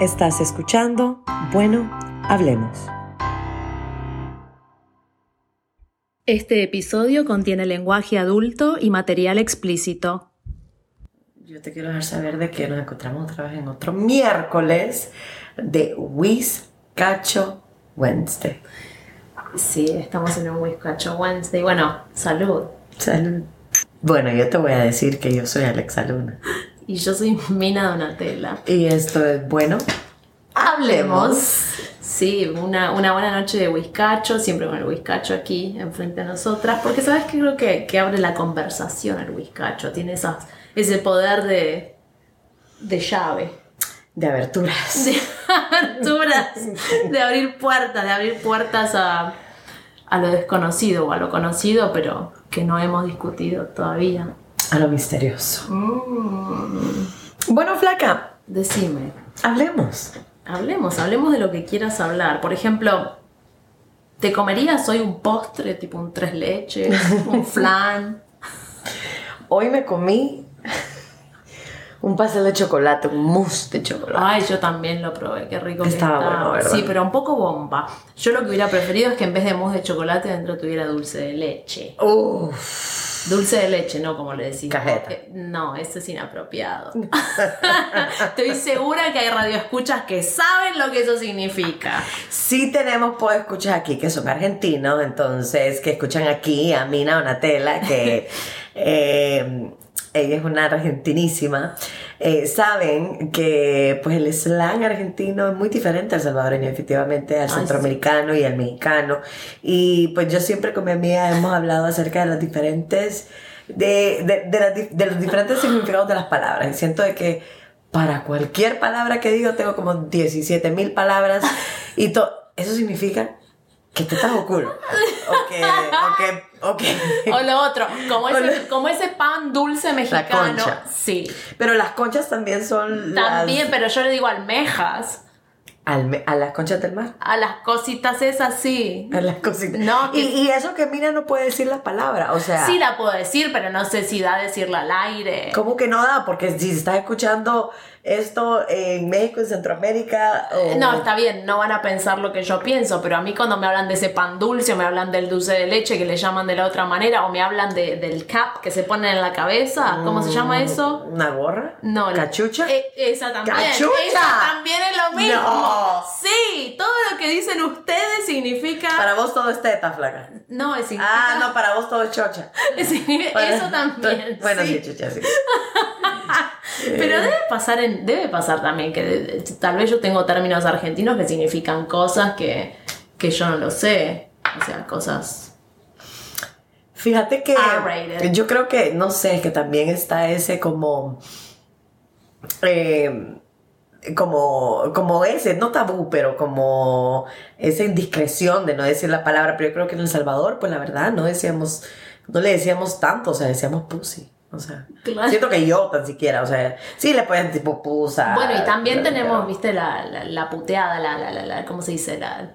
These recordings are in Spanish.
Estás escuchando Bueno, hablemos. Este episodio contiene lenguaje adulto y material explícito. Yo te quiero dejar saber de que nos encontramos otra vez en otro miércoles de Whiskacho Wednesday. Sí, estamos en un Whiskacho Wednesday. Bueno, salud. Salud. Bueno, yo te voy a decir que yo soy Alexa Luna. Y yo soy Mina Donatella. Y esto es bueno. Hablemos. Sí, una, una buena noche de whiskacho, siempre con el whiskacho aquí enfrente de nosotras, porque sabes que creo que, que abre la conversación el whiskacho, tiene esas, ese poder de, de llave. De aberturas. De aberturas, de abrir puertas, de abrir puertas a, a lo desconocido o a lo conocido, pero que no hemos discutido todavía. A lo misterioso. Mm, Bueno, flaca, decime. hablemos. Hablemos, hablemos de lo que quieras hablar. Por ejemplo, ¿te comerías hoy un postre tipo un tres leches, un flan? Hoy me comí un pastel de chocolate, un mousse de chocolate. Ay, yo también lo probé, qué rico que Estaba estaba. bueno, ¿verdad? Sí, pero un poco bomba. Yo lo que hubiera preferido es que en vez de mousse de chocolate dentro tuviera dulce de leche. Uf. Dulce de leche, no como le decís. Cajeta. porque- No, eso es inapropiado. Estoy segura que hay radioescuchas que saben lo que eso significa. Sí tenemos por escuchar aquí que son argentinos, entonces que escuchan aquí a Mina Donatella, que eh, ella es una argentinísima. Eh, saben que pues el slang argentino es muy diferente al salvadoreño, efectivamente, al Ay, centroamericano y al mexicano. Y pues yo siempre con mi amiga hemos hablado acerca de las diferentes, de, de, de las di- de los diferentes significados de las palabras. Y siento de que para cualquier palabra que digo tengo como 17 mil palabras y to- eso significa que te estás culo. O que, o que, o lo otro, como ese, lo- como ese pan dulce mexicano. concha. Sí. Pero las conchas también son También, las, pero yo le digo almejas. alme- a las conchas del mar. A las cositas esas sí. A las cositas. No, que- y, y eso que mira no puede decir la palabra, o sea, Sí la puedo decir, pero no sé si da decirla al aire. ¿cómo que no da? Porque si estás escuchando esto en México, en Centroamérica, o... No, está bien, no van a pensar lo que yo pienso, pero a mí cuando me hablan de ese pan dulce, o me hablan del dulce de leche que le llaman de la otra manera, o me hablan de- del cap que se ponen en la cabeza, ¿cómo se llama eso? ¿Una gorra? No, la- ¿Cachucha? Eh, esa también. ¡Cachucha! Esa también es lo mismo. No. Sí, todo lo que dicen ustedes significa. Para vos todo es teta, flaca. No, es significa. Ah, no, para vos todo es chocha. Para- Eso también. Bueno, sí. sí, chucha, sí. Pero debe pasar en, debe pasar también que de- tal vez yo tengo términos argentinos que significan cosas que, que yo no lo sé. O sea, cosas. Fíjate que yo creo que, no sé, que también está ese como, eh, como, como ese, no tabú, pero como esa indiscreción de no decir la palabra. Pero yo creo que en El Salvador, pues la verdad, no decíamos, no le decíamos tanto, o sea, decíamos pussy. O sea, Claro. siento que yo tan siquiera, o sea, sí le pueden tipo pusa. Bueno, y también tenemos, viste, la, la, la puteada, la, la, la, la- ¿cómo se dice? La,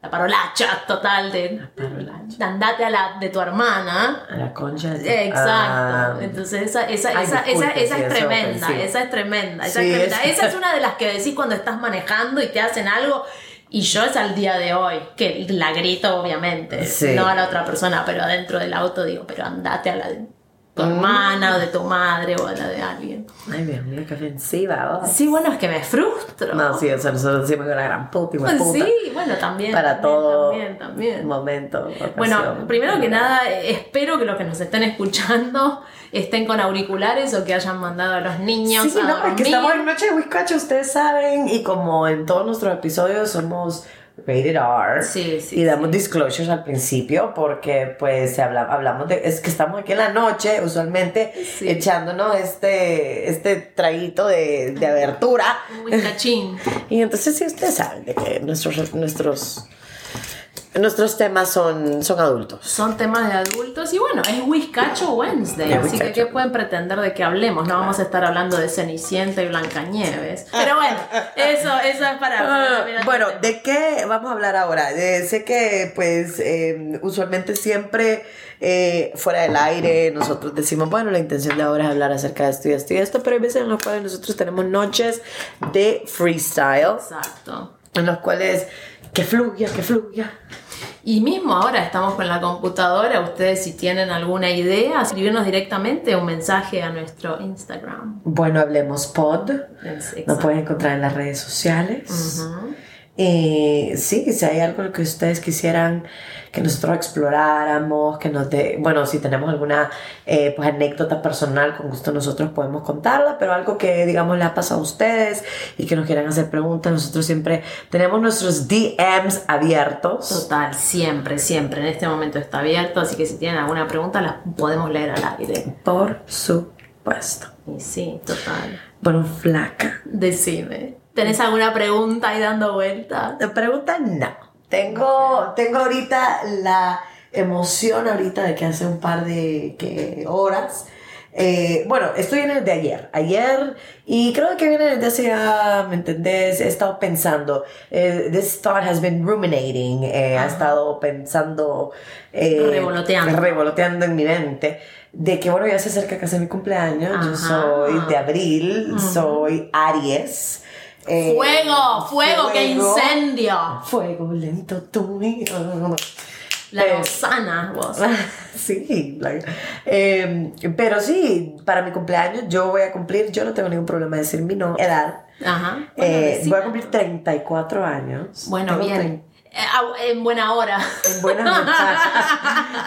la parolacha total de. parolacha. Andate a la de tu hermana. A la concha. Exacto. Ah, Entonces esa, esa, Ay, esa, esa, esa es eso tremenda, esa es tremenda, esa Sí, es tremenda. es- Esa es una de las que decís cuando estás manejando y te hacen algo. Y yo es al día de hoy, que la grito obviamente, Sí. no a la otra persona, pero adentro del auto digo, pero andate a la de tu Mm. hermana o de tu madre o la de alguien. Ay, Dios mío, qué ofensiva. oh. Sí, bueno, es que me frustro. No, sí, eso nosotros decimos que la gran puta, hijo de puta. Sí, bueno, también. Para también, todo También, también. momento. ocasión. Bueno, primero que nada, espero que los que nos estén escuchando estén con auriculares o que hayan mandado a los niños Sí, a no, es que dormir. estamos en Noche de Whiskacho, ustedes saben, y como en todos nuestros episodios somos rated R. Sí, sí, Y damos sí. disclosures al principio porque pues se habla, hablamos de, es que estamos aquí en la noche usualmente echándonos este, este traguito de, de abertura. Un whiskachín. Y entonces sí ustedes saben de que nuestros, nuestros Nuestros temas son, son adultos. Son temas de adultos y bueno, es Whiskacho Wednesday, Es así que. ¿qué pueden pretender de que hablemos? No vamos a estar hablando de Cenicienta y Blancanieves. Pero bueno, eso, eso es para... para Ah, bueno. ¿de qué vamos a hablar ahora? Eh, sé que, pues, eh, usualmente siempre eh, fuera del aire nosotros decimos, bueno, la intención de ahora es hablar acerca de esto y esto y esto, pero hay veces en las cuales nosotros tenemos noches de freestyle, Exacto. en los cuales que fluya, que fluya. Y mismo ahora estamos con la computadora, ustedes si tienen alguna idea, escribirnos directamente un mensaje a nuestro Instagram. Bueno, hablemos pod. Nos pueden encontrar en las redes sociales. Eh, sí, si hay algo que ustedes quisieran que nosotros exploráramos, que nos dé, bueno, si tenemos alguna eh, pues, anécdota personal, con gusto nosotros podemos contarla, pero algo que, digamos, le ha pasado a ustedes y que nos quieran hacer preguntas, nosotros siempre tenemos nuestros DMs abiertos. Total, siempre, siempre. En este momento está abierto, así que si tienen alguna pregunta las podemos leer al aire. Por supuesto. Y sí, total. Bueno, flaca. Decime. ¿Tenés alguna pregunta ahí dando vueltas? La pregunta no. Tengo, tengo ahorita la emoción ahorita de que hace un par de que, horas. eh, bueno, estoy en el de ayer. Ayer, y creo que viene desde hace, ah, ¿me entendés? He estado pensando. eh, this thought has been ruminating. eh, ha Ajá. estado pensando. eh, Revoloteando. Revoloteando en mi mente. De que, bueno, ya se acerca casi mi cumpleaños. Yo Ajá. soy de abril, soy Aries. Eh, ¡Fuego! ¡Fuego! ¡Qué fuego. incendio! Fuego lento tú La Eh, vos. Sí, eh, pero sí, para mi cumpleaños yo voy a cumplir, yo no tengo ningún problema de decir mi no, edad. Ajá. Bueno, Eh, voy a cumplir 34 años. Bueno, Tengo bien. Eh, ah, en buena hora. En.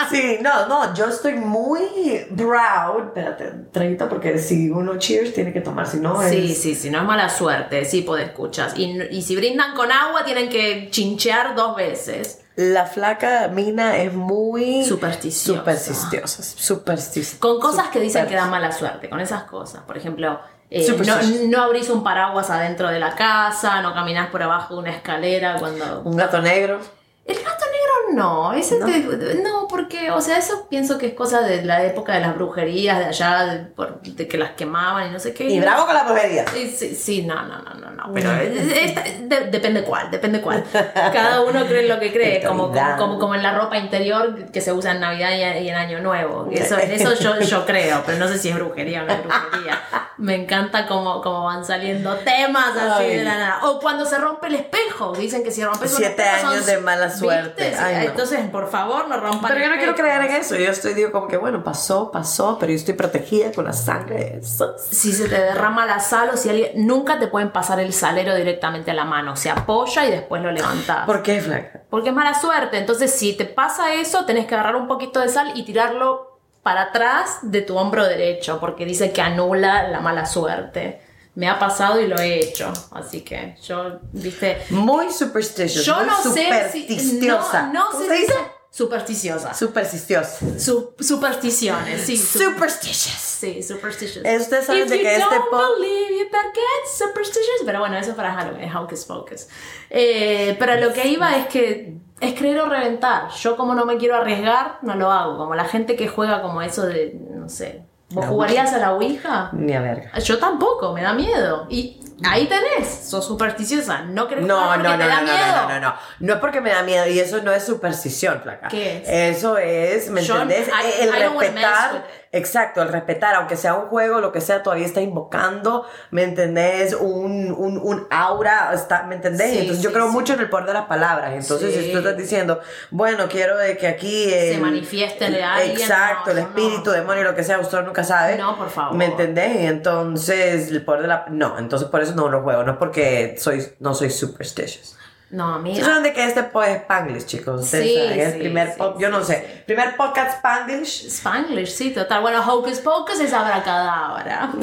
Sí, no, no, yo estoy muy proud. Espérate, 30, porque si uno cheers tiene que tomar, si no Sí, es. sí, sí, no es mala suerte, sí, puede escuchas. Y, y si brindan con agua, tienen que chinchear dos veces. La flaca Mina es muy. Supersticiosa. Supersticiosa. Supersticiosa. Con cosas que dicen que dan mala suerte, con esas cosas. Por ejemplo, eh, no, Superstitious. no abrís un paraguas adentro de la casa, no caminás por abajo de una escalera cuando... Un gato negro. El gato negro no, ese ¿No? te- no, porque, o sea, eso pienso que es cosa de la época de las brujerías, de allá, de, por- de que las quemaban y no sé qué. Y bravo con la brujería. Sí, sí, sí, no, no, no, no, no, pero de- depende cuál, depende cuál. Cada uno cree lo que cree, como, como, como, como en la ropa interior que se usa en Navidad y, en Año Nuevo. Eso, eso yo, yo creo, pero no sé si es brujería o no es brujería. Me encanta cómo, cómo van saliendo temas así Ay. de la nada. O cuando se rompe el espejo, dicen que si rompes un Siete espejo son- años de mala suerte. Ay, no. Entonces, por favor, no rompan Pero yo no quiero creer en eso. Yo estoy, digo, como que bueno, pasó, pasó, pero yo estoy protegida con la sangre eso. si se te derrama la sal o si alguien. Nunca te pueden pasar el salero directamente a la mano. Se apoya y después lo levantas. ¿Por qué, flaca? Porque es mala suerte. Entonces, si te pasa eso, tenés que agarrar un poquito de sal y tirarlo para atrás de tu hombro derecho. Porque dice que anula la mala suerte. Me ha pasado y lo he hecho. Así que yo, viste. Muy superstitious. Yo muy no sé si. supersticiosa. No, no ¿Cómo sé si-? Supersticiosa. Supersticiosa. Su- supersticiones, sí. su- Superstitious. Sí, superstitious. Ustedes saben de que este don't po- believe, you better get superstitious. Pero bueno, eso es para Halloween, Hocus Pocus. Eh, pero lo que iba es que es creer o reventar. Yo como no me quiero arriesgar, no lo hago. Como la gente que juega como eso de, no sé. ¿Vos jugarías a la Ouija? Ni a verga. Yo tampoco, me da miedo. Y ahí tenés, sos supersticiosa. No querés No, jugar no, porque no, te da no, no, miedo. no, no, no. No es porque me da miedo y eso no es superstición, flaca. ¿Qué es? Eso es, ¿me Yo- entendés? I- el I respetar. Exacto, el respetar, aunque sea un juego, lo que sea, todavía está invocando, ¿me entendés? Un, un, un aura, está, ¿me entendés? Sí, Entonces yo creo sí. mucho en el poder de las palabras. Entonces, si tú estás diciendo, bueno, quiero de que aquí. Se el- manifieste de alguien, Exacto, no, el no. espíritu, demonio, lo que sea, usted nunca sabe. No, por favor. ¿Me entendés? Y entonces, el poder de la. No, entonces por eso no lo juego, no es porque soy, no soy superstitious. No, a mí. ¿Ustedes saben de que este pod es Spanglish, chicos? Sí, es el sí, primer sí, pod- yo no sí, sé, primer podcast Spanglish. Spanglish, sí, total. Bueno, Hocus Pocus es abracadabra.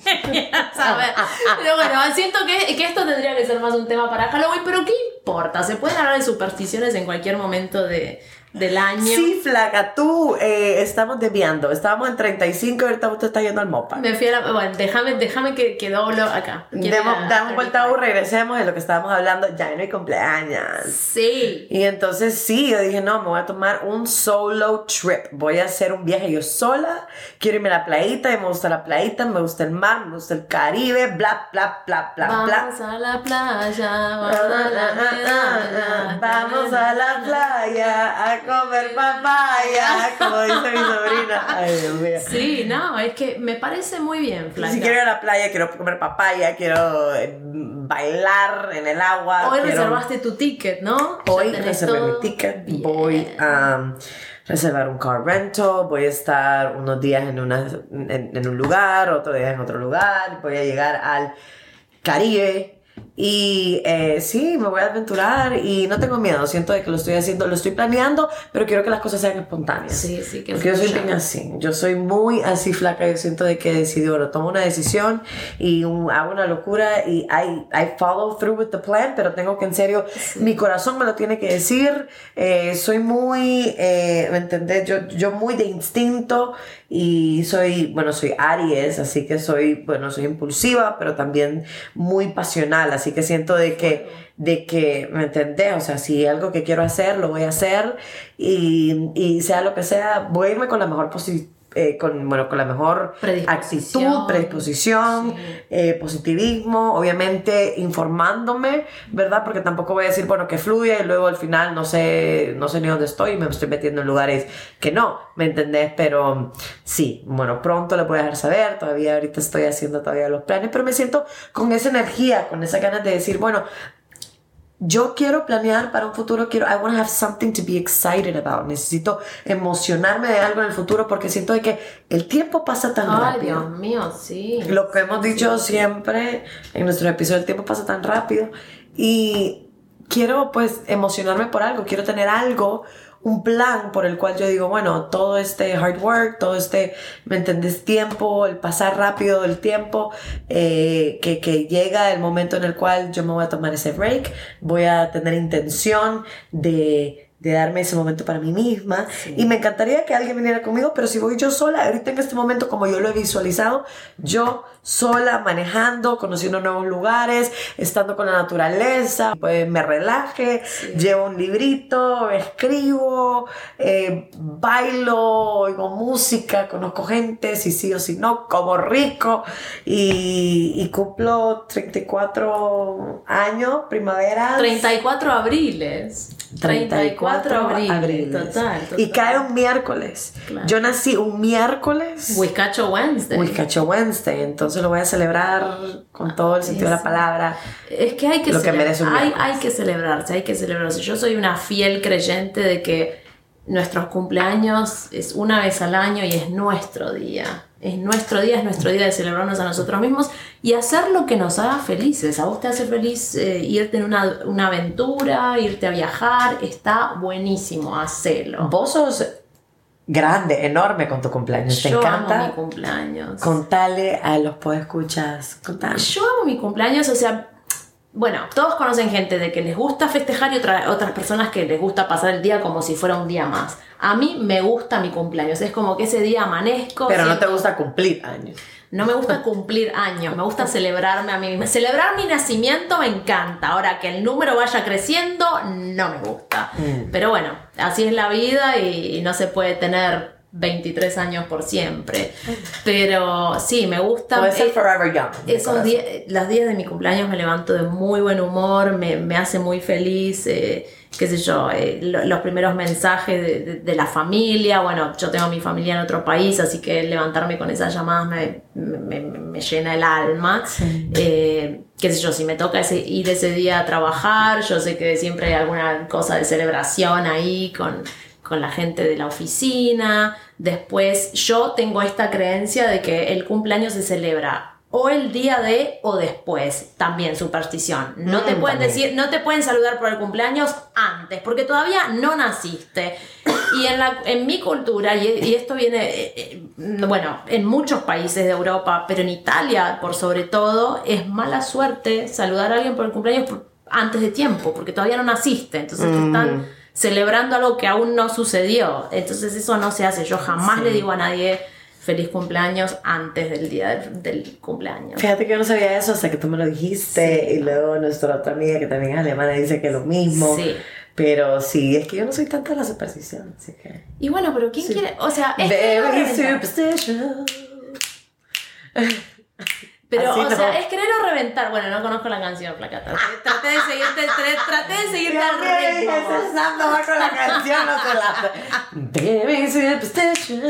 ¿Sabes? Pero bueno, siento que, que esto tendría que ser más un tema para Halloween, pero ¿qué importa? Se pueden hablar de supersticiones en cualquier momento de, del año. Sí, flaca, tú eh, estamos desviando. Estábamos en 35 y ahorita usted está yendo al MOPA. Me fui a la. Bueno, déjame, déjame que, que doblo acá. Demos, a- damos a vuelta y regresemos de lo que estábamos hablando. Ya no hay cumpleaños. Sí. Y entonces sí, yo dije, no, me voy a tomar un solo trip. Voy a hacer un viaje yo sola. Quiero irme a la playita y me gusta la playita, me gusta el mar, me gusta el Caribe, bla, bla, bla, bla, bla. Vamos a la playa, vamos a la ah, ah, ah. Vamos a la playa a comer papaya, como dice mi sobrina. Ay, Dios mío. Sí, no, es que me parece muy bien, Flaca. Si quiero ir a la playa, quiero comer papaya, quiero eh, bailar en el agua. Hoy quiero- reservaste tu ticket, ¿no? Hoy reservé todo. mi ticket, Bien. voy a reservar un car rental, voy a estar unos días en, una, en, en un lugar, otro día en otro lugar, voy a llegar al Caribe y eh, sí, me voy a aventurar y no tengo miedo, siento de que lo estoy haciendo, lo estoy planeando, pero quiero que las cosas sean espontáneas. Sí, sí, que Porque yo soy bien así, yo soy muy así flaca, yo siento de que decidí, bueno, tomo una decisión y un- hago una locura y I, I follow through with the plan, pero tengo que en serio, mi corazón me lo tiene que decir, eh, soy muy, eh, ¿me entendés? Yo, yo muy de instinto y soy, bueno, soy Aries, así que soy, bueno, soy impulsiva, pero también muy pasional, así que siento de que, de que, ¿me entendés? O sea, si algo que quiero hacer, lo voy a hacer y, y sea lo que sea, voy a irme con la mejor posición. Con, bueno, con la mejor Predisposición. actitud, predisposición, Sí. eh, positivismo, obviamente informándome, ¿verdad? Porque tampoco voy a decir, bueno, que fluya y luego al final no sé, no sé ni dónde estoy y me estoy metiendo en lugares que no, ¿me entendés? Pero sí, bueno, pronto le voy a dejar saber, todavía ahorita estoy haciendo todavía los planes, pero me siento con esa energía, con esa ganas de decir, bueno, yo quiero planear para un futuro, quiero, I want to have something to be excited about. Necesito emocionarme de algo en el futuro porque siento de que el tiempo pasa tan Ay, rápido. Dios mío, sí. Lo que hemos dicho siempre en nuestro episodio, el tiempo pasa tan rápido y quiero pues emocionarme por algo, quiero tener algo, un plan por el cual yo digo, bueno, todo este hard work, todo este, ¿me entendés? Tiempo, el pasar rápido del tiempo, eh, que, que llega el momento en el cual yo me voy a tomar ese break, voy a tener intención de de darme ese momento para mí misma. Y me encantaría que alguien viniera conmigo pero si voy yo sola ahorita en este momento como yo lo he visualizado yo sola manejando conociendo nuevos lugares estando con la naturaleza pues me relaje llevo un librito escribo eh, bailo oigo música conozco gente si sí o si no como rico. Y, y cumplo 34 años primavera. 34 abriles. 34 abriles. abriles. Total, total. Y cae un miércoles. Claro. Yo nací un miércoles. Whiskacho Wednesday. Whiskacho Wednesday. Entonces lo voy a celebrar con todo el sentido de la palabra. Es que hay que, que hay, hay que celebrarse, hay que celebrarse. Yo soy una fiel creyente de que nuestros cumpleaños es una vez al año y es nuestro día. Es nuestro día, es nuestro día de celebrarnos a nosotros mismos y hacer lo que nos haga felices. A vos te hace feliz eh, irte en una, una aventura, irte a viajar, está buenísimo, hacelo. Vos sos grande, enorme con tu cumpleaños. ¿Te Yo amo encanta? mi cumpleaños. Contale a los podescuchas. Contale. Yo amo mi cumpleaños, o sea, bueno, todos conocen gente de que les gusta festejar y otra- otras personas que les gusta pasar el día como si fuera un día más. A mí me gusta mi cumpleaños, es como que ese día amanezco. Pero no te gusta cumplir años. No me gusta cumplir años, me gusta celebrarme a mí misma. Celebrar mi nacimiento me encanta. Ahora que el número vaya creciendo, no me gusta. Mm. Pero bueno, así es la vida y no se puede tener 23 años por siempre. Pero sí, me gusta. Puede ser forever young. esos días, los días de mi cumpleaños me levanto de muy buen humor, me, me hace muy feliz, eh, qué sé yo, eh, lo- los primeros mensajes de, de- de la familia, bueno, yo tengo mi familia en otro país, así que levantarme con esas llamadas me, me- llena el alma. Eh, qué sé yo, si me toca ese- ir ese día a trabajar, yo sé que siempre hay alguna cosa de celebración ahí con, con la gente de la oficina. Después yo tengo esta creencia de que el cumpleaños se celebra o el día de o después, también superstición. No te Mm, pueden también. decir, no te pueden saludar por el cumpleaños antes, porque todavía no naciste. Y en, la, en mi cultura, y, y esto viene, eh, eh, bueno, en muchos países de Europa, pero en Italia por sobre todo, es mala suerte saludar a alguien por el cumpleaños antes de tiempo, porque todavía no naciste. Entonces te están celebrando algo que aún no sucedió. Entonces eso no se hace. Yo jamás le digo a nadie feliz cumpleaños antes del día del, del cumpleaños. Fíjate que yo no sabía eso hasta que tú me lo dijiste y luego nuestra otra amiga que también es alemana dice que lo mismo. Sí. Pero sí, es que yo no soy tanta de la superstición, así que... Y bueno, pero ¿quién quiere? O sea, es Very reventar. Pero, Así o no. sea, es querer o reventar. Bueno, no conozco la canción, Flaca. Traté, traté de seguirte, tra- traté de seguirte al También ritmo. ese Sam no va con la canción, no se la... Very superstitious.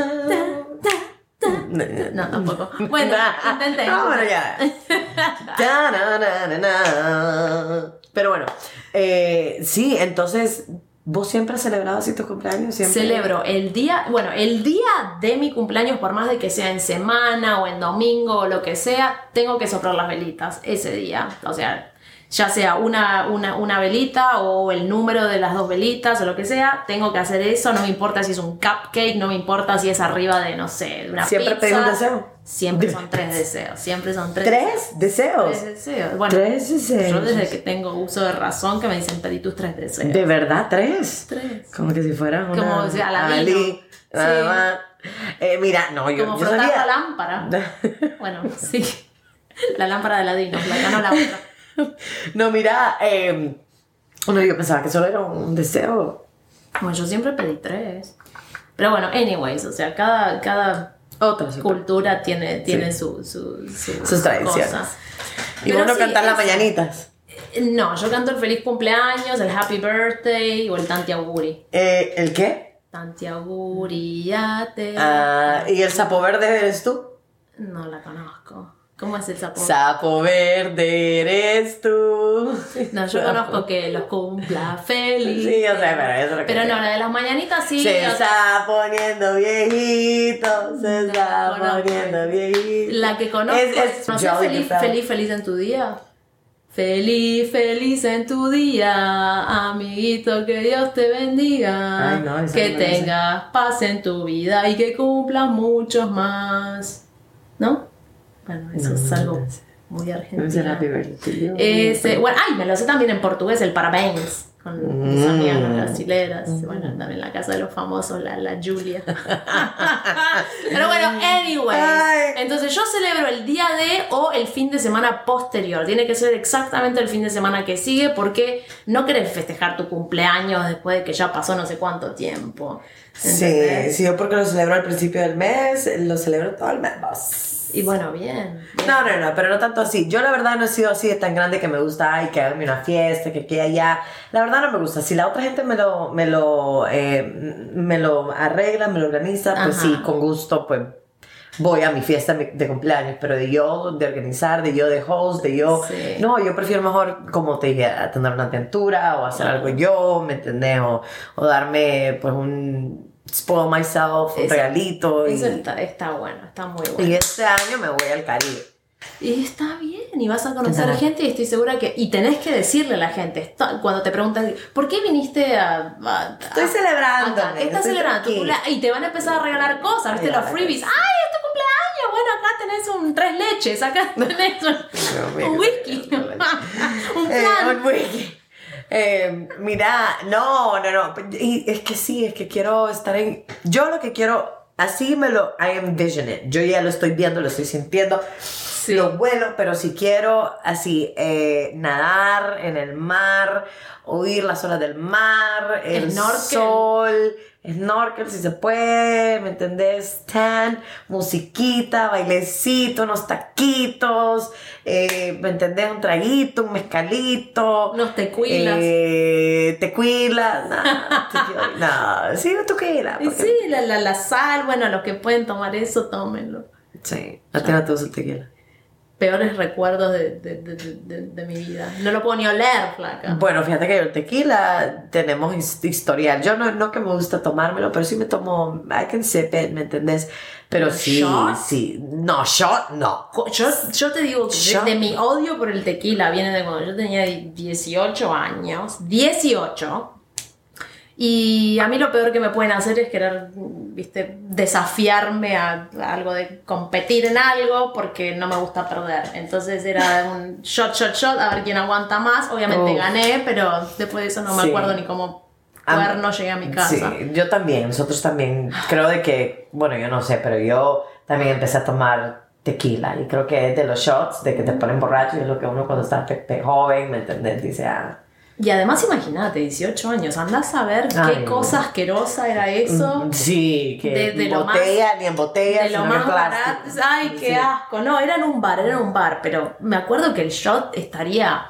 No, tampoco. Bueno, intenté. No, bueno, ya. Pero bueno, eh, sí, entonces, ¿vos siempre has celebrado así tu cumpleaños? ¿Siempre? Celebro el día, bueno, el día de mi cumpleaños, por más de que sea en semana o en domingo o lo que sea, tengo que soplar las velitas ese día. O sea, ya sea una, una, una velita o el número de las dos velitas o lo que sea, tengo que hacer eso. No me importa si es un cupcake, no me importa si es arriba de, no sé, de una ¿Siempre pizza. un deseo? Siempre son tres deseos, siempre son tres. ¿Tres deseos? Tres deseos. Bueno, Tres deseos. yo desde que tengo uso de razón que me dicen pedí tus tres deseos. ¿De verdad tres? Tres. Como que si fuera una... Como si Aladino. Ali, Sí. Eh, mira, no, yo, Como yo frotar sabía... la lámpara. Bueno, sí. La lámpara de Aladino, la no la otra. No, mira, eh, bueno, yo pensaba que solo era un deseo. Bueno, yo siempre pedí tres. Pero bueno, anyways, o sea, cada, cada Otra super. cultura tiene, tiene Sí. su, su, su- Sus tradiciones. Y vos no sí, las mañanitas. No, yo canto el feliz cumpleaños, el happy birthday o el tanti auguri. Eh, ¿El qué? Tanti auguri, ya te... Ah, ¿Y el sapo verde eres tú? No la conozco. ¿Cómo es el sapo? Sapo verde eres tú. no, yo conozco que los cumpla feliz. Sí, yo sé, pero eso es lo que Pero sé. no, la de las mañanitas sí. Se o sea, está poniendo viejito, se No, está poniendo viejito. La que conozco Es- es ¿Conoces Jolly feliz, feliz, feliz en tu día. Feliz, feliz en tu día, amiguito, que Dios te bendiga. Ay, no, que no sé. tengas paz en tu vida y que cumplas muchos más. ¿No? Bueno, eso No, es algo muy Es el argentino. happy birthday. Ese, bueno, ay, me lo sé también en portugués, el parabéns, con mis Mm. amigas brasileras. Bueno, también en la casa de los famosos, la, la Julia. Pero bueno, anyways. Ay. Entonces yo celebro el día de o el fin de semana posterior. Tiene que ser exactamente el fin de semana que sigue porque no querés festejar tu cumpleaños después de que ya pasó no sé cuánto tiempo. Sí, ¿entendés? sí, yo porque lo celebro al principio del mes, lo celebro todo el mes. Y bueno, bien. bien. No, no, no, pero no tanto así. Yo la verdad no he sido así de tan grande que me gusta, ay, que hagan una fiesta, que que allá. La verdad no me gusta. Si la otra gente me lo, me lo, eh, me lo arregla, me lo organiza, pues Ajá. sí, con gusto, pues voy a mi fiesta de cumpleaños. Pero de yo, de organizar, de yo de host, de yo. Sí. No, yo prefiero mejor, como te dije, a tener una aventura o hacer algo yo, ¿me entendés? O, o darme, pues, un spoil myself, un Eso- regalito. Eso y, está, está bueno, está muy bueno. y este año me voy al Caribe. Y está bien, y vas a conocer Ajá. gente y estoy segura que... Y tenés que decirle a la gente, está- cuando te preguntan, ¿por qué viniste a... a- Estoy a- celebrando. acá? Estás celebrando y te van a empezar a regalar cosas, ¿viste? Los freebies. ¡Ay, es tu cumpleaños! Bueno, acá tenés un tres leches, acá tenés un, un whisky, un Eh, plan. un whisky. Eh, mira, no, no, no. Y es que sí, es que quiero estar en. Yo lo que quiero, así me lo. I envision it. Yo ya lo estoy viendo, lo estoy sintiendo. Sí. Lo vuelo, pero si quiero así eh, nadar en el mar, oír las olas del mar, el Snorkel. sol, snorkel si se puede, ¿me entendés? Tan, musiquita, bailecito, unos taquitos, eh, ¿me entendés? Un traguito, un mezcalito. Unos tequilas. Eh, tequila, no, no, sí, un tequila. Porque- sí, la, la, la sal, bueno, los que pueden tomar eso, tómenlo. Sí, a ti no te gusta el tequila. Peores recuerdos de, de, de, de- mi vida. No lo puedo ni oler, flaca. Bueno, fíjate que el tequila tenemos his- historial. Yo no, no que me gusta tomármelo, pero sí me tomo, I can sip it, ¿me entendés? Pero sí, ¿Shot? sí. No, shot, no. Yo, yo te digo Yo- de mi odio por el tequila viene de cuando yo tenía 18 años. 18. Y a mí lo peor que me pueden hacer es querer, viste, desafiarme a, a algo de competir en algo porque no me gusta perder. Entonces era un shot, shot, shot, a ver quién aguanta más. Obviamente Uf. gané, pero después de eso no me Sí. acuerdo ni cómo Am- cuerno llegué a mi casa. Sí, yo también, nosotros también. Creo de que, bueno, yo no sé, pero yo también empecé a tomar tequila y creo que es de los shots, de que te ponen borracho y es lo que uno cuando está joven, ¿me entendés? Dice, ah, Y además imagínate, 18 años, andás a ver Ay, qué cosa asquerosa era eso. mm, sí, que de- de lo más- botella, ni en botella, de lo más barato. Ay, qué Sí. asco. No, era en un bar, era en un bar, pero me acuerdo que el shot estaría,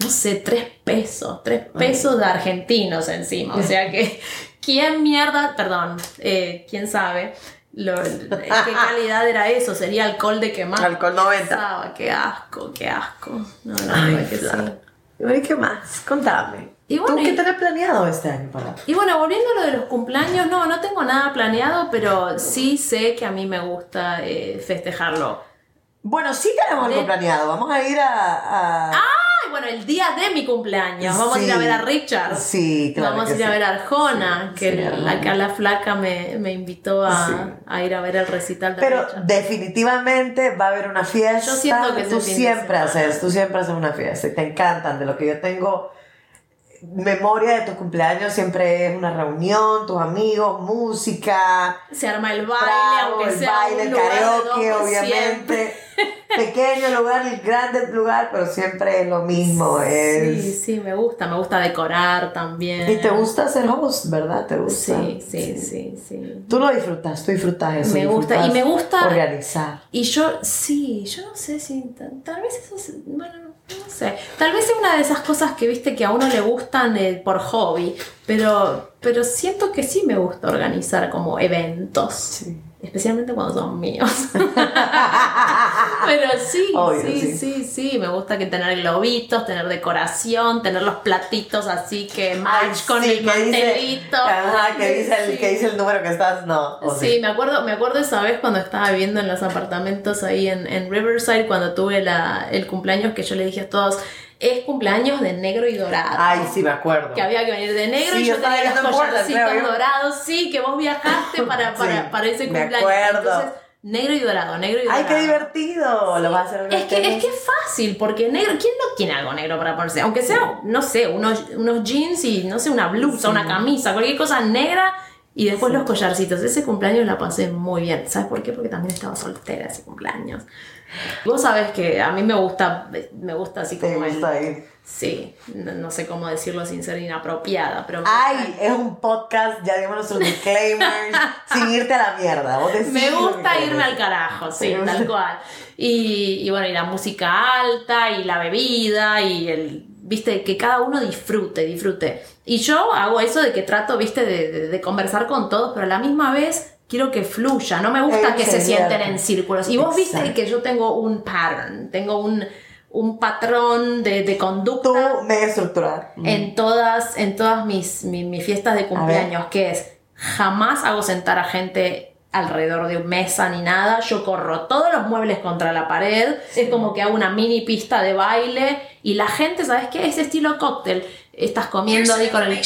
no sé, tres pesos, tres pesos de argentinos encima. O sea que, ¿quién mierda? Perdón, eh, ¿quién sabe? Lo- ¿Qué calidad era eso? Sería alcohol de quemar. Alcohol 90. Pensaba, Qué asco, qué asco. No, no, Ay, no, que sí. Y bueno, ¿y qué más? Contame. Y bueno, ¿Tú qué tenés planeado este año para? Y bueno, volviendo a lo de los cumpleaños, no, no tengo nada planeado, pero sí sé que a mí me gusta eh, festejarlo. Bueno, sí tenemos algo planeado. Vamos a ir a. a- Ay, bueno, el día de mi cumpleaños. Vamos a ir a ver a Richard. Sí, claro Vamos a que ir a ver a Arjona, que Sí, el- Arjona. acá la flaca me, me invitó a, a ir a ver el recital de Pero Richard. definitivamente va a haber una fiesta. Yo siento que tú el siempre haces, tú siempre haces una fiesta y te encantan. De lo que yo tengo memoria de tus cumpleaños siempre es una reunión, tus amigos, música, Se arma el baile, aunque el sea baile, un el lugar de karaoke, obviamente. Pequeño lugar, el grande lugar, pero siempre es lo mismo. Es... Sí, sí, me gusta, me gusta decorar también. Y te gusta ser host, ¿verdad? ¿Te gusta? Sí, sí, sí, sí. Tú lo disfrutas, tú disfrutas eso. Me gusta, y me gusta- Organizar. Y yo, sí, yo no sé si, tal, tal vez eso, es- bueno, no sé, tal vez es una de esas cosas que viste que a uno le gustan eh, por hobby, pero, pero siento que sí me gusta organizar como eventos, Sí. Especialmente cuando son míos. pero sí, Obvio, sí, sí. sí, sí, me gusta que tener globitos, tener decoración, tener los platitos así que match con sí, el que dice- mantelito. Ajá, que dice, el, Sí. que dice el número que estás, no. o Sí, me acuerdo, me acuerdo esa vez cuando estaba viviendo en los apartamentos ahí en, en Riverside, cuando tuve la, el cumpleaños que yo le dije a todos, es cumpleaños de negro y dorado. Ay, sí, me acuerdo. Que había que venir de negro Sí, y yo tenía los collarcitos creo dorados, sí, que vos viajaste para, para, Sí, para ese me cumpleaños. acuerdo. Entonces, negro y dorado, negro y dorado. Ay, qué divertido. Lo vas a hacer Es que, es que es fácil, porque negro, ¿quién no tiene algo negro para ponerse? Aunque sea, no sé, unos, unos jeans y no sé, una blusa, una camisa, cualquier cosa negra y después los collarcitos. Ese cumpleaños la pasé muy bien. ¿Sabes por qué? Porque también estaba soltera ese cumpleaños. Vos sabés que a mí me gusta, me gusta así Te como el- gusta ir. Sí, no, no sé cómo decirlo sin ser inapropiada, pero Ay, es un podcast, ya dimos nuestros disclaimers, sin irte a la mierda. Vos Me gusta irme al carajo, sí, tal cual. Y, y bueno, y la música alta, y la bebida, y el. Viste, que cada uno disfrute, disfrute. Y yo hago eso de que trato, viste, de, de- de conversar con todos, pero a la misma vez quiero que fluya. No me gusta que se sienten en círculos. Y vos viste que yo tengo un pattern, tengo un, un patrón de, de conducta Tú, mega estructural. en todas, en todas mis, mi- mis fiestas de cumpleaños, que es jamás hago sentar a gente alrededor de mesa ni nada, yo corro todos los muebles contra la pared, es como que hago una mini pista de baile y la gente, ¿sabes qué? Es estilo cóctel, estás comiendo ahí con el...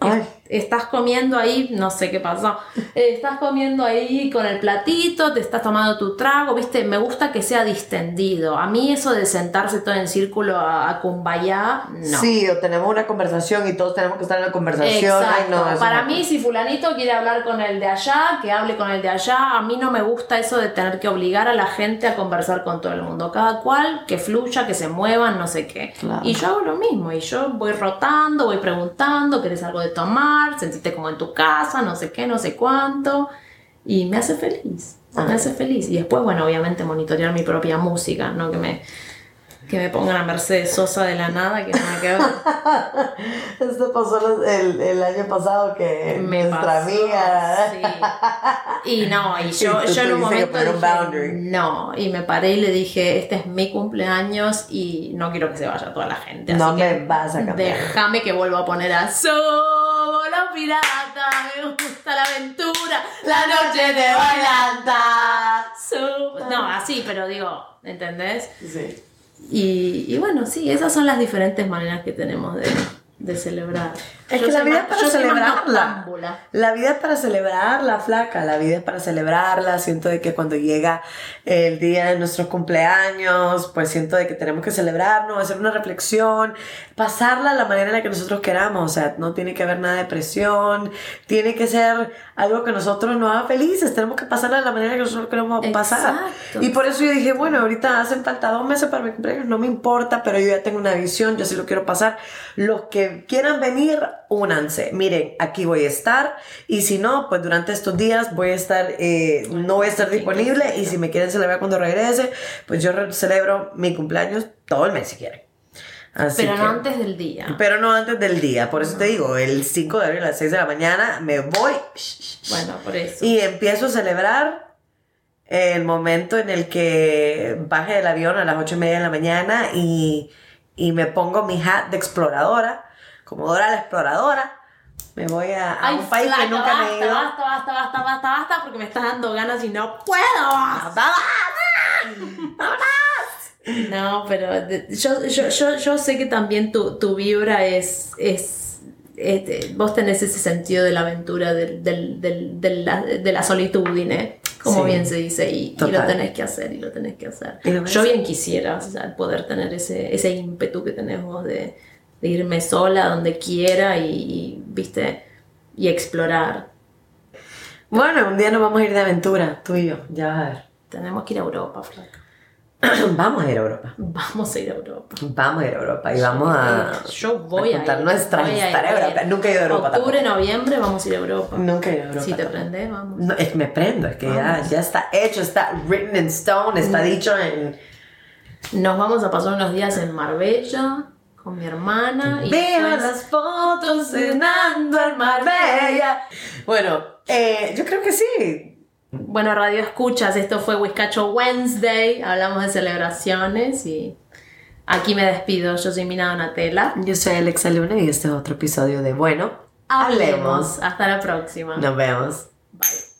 Ay, Estás comiendo ahí, no sé qué pasó. eh, Estás comiendo ahí con el platito, te estás tomando tu trago, ¿viste? Me gusta que sea distendido. A mí eso de sentarse todo en círculo a, a kumbaya, no. Sí, o tenemos una conversación y todos tenemos que estar en la conversación. Ay, no, Para mí, si fulanito quiere hablar con el de allá, que hable con el de allá. A mí no me gusta eso de tener que obligar a la gente a conversar con todo el mundo. Cada cual que fluya, que se muevan, no sé qué. Claro. Y yo hago lo mismo. Y yo voy rotando, voy preguntando, ¿querés algo de tomar? Sentiste como en tu casa, no sé qué, no sé cuánto. Y me hace feliz. Ah. Me hace feliz. Y después, bueno, obviamente monitorear mi propia música, no que me... Que me pongan a Mercedes Sosa de la nada, que nada que ver. Esto pasó el, el año pasado que me nuestra pasó, amiga. sí. Y no, y yo, Y yo en un momento un no, y me paré y le dije, este es mi cumpleaños y no quiero que se vaya toda la gente. No que me vas a cambiar. Déjame que vuelva a poner a Somos los piratas, me gusta la aventura, la noche de bailanta. No, así, pero digo, ¿entendés? Sí. Y, y bueno, sí, esas son las diferentes maneras que tenemos de, de celebrar. Es Yo que la vida es para celebrarla. La vida es para celebrarla, flaca. La vida es para celebrarla. Siento de que cuando llega el día de nuestros cumpleaños, pues siento de que tenemos que celebrarnos, hacer una reflexión, pasarla de la manera en la que nosotros queramos. O sea, no tiene que haber nada de presión. Tiene que ser algo que nosotros nos haga felices. Tenemos que pasarla de la manera que nosotros queremos pasar. Y por eso yo dije, bueno, ahorita hacen falta dos meses para mi cumpleaños, no me importa, pero yo ya tengo una visión, yo sí lo quiero pasar. Los que quieran venir, únanse. Miren, aquí voy a estar y si no, pues durante estos días voy a estar, eh, no voy a estar disponible y si me quieren celebrar cuando regrese, pues yo celebro mi cumpleaños todo el mes si quieren. Así Pero no que- antes del día. Pero no antes del día, por eso te digo, el 5 de abril a las 6 de la mañana me voy Bueno, por eso. y empiezo a celebrar el momento en el que baje del avión a las ocho y media de la mañana y, y me pongo mi hat de exploradora, como Dora la exploradora. Me voy a, a Ay, un país que flaca, nunca me he basta, ido. basta, basta, basta, basta, basta, porque me estás dando ganas y no puedo. No, pero yo, yo, yo, yo sé que también tu, tu vibra es, es, este, vos tenés ese sentido de la aventura, del, del, del- de, la, de la solitudine, como Sí. bien se dice, y, y lo tenés que hacer, y lo tenés que hacer. Yo bien quisiera o sea, poder tener ese, ese ímpetu que tenemos de, de irme sola donde quiera y, y, viste, y explorar. Bueno, un día nos vamos a ir de aventura, tú y yo, ya vas a ver. Tenemos que ir a Europa, flaca. vamos a ir a Europa. Vamos a ir a Europa. Vamos a ir a Europa y vamos a, Yo voy a contar ir, nuestras voy a historias ir. de Europa. Nunca he ido a Europa Octubre, tampoco. noviembre vamos a ir a Europa. Nunca he ido a Europa. Si te tampoco. prende, vamos. No, es me prendo, es que ya, ya está hecho, está written in stone, está Mm. dicho en... Nos vamos a pasar unos días en Marbella con mi hermana. Y Veo después- las fotos cenando en Marbella. Bueno, eh, yo creo que sí. Bueno, Radio Escuchas, esto fue Whiskacho Wednesday. Hablamos de celebraciones y aquí me despido. Yo soy Mina Donatella. Yo soy Alexa Luna y este es otro episodio de Bueno, Hablemos. Hasta la próxima. Nos vemos. Bye.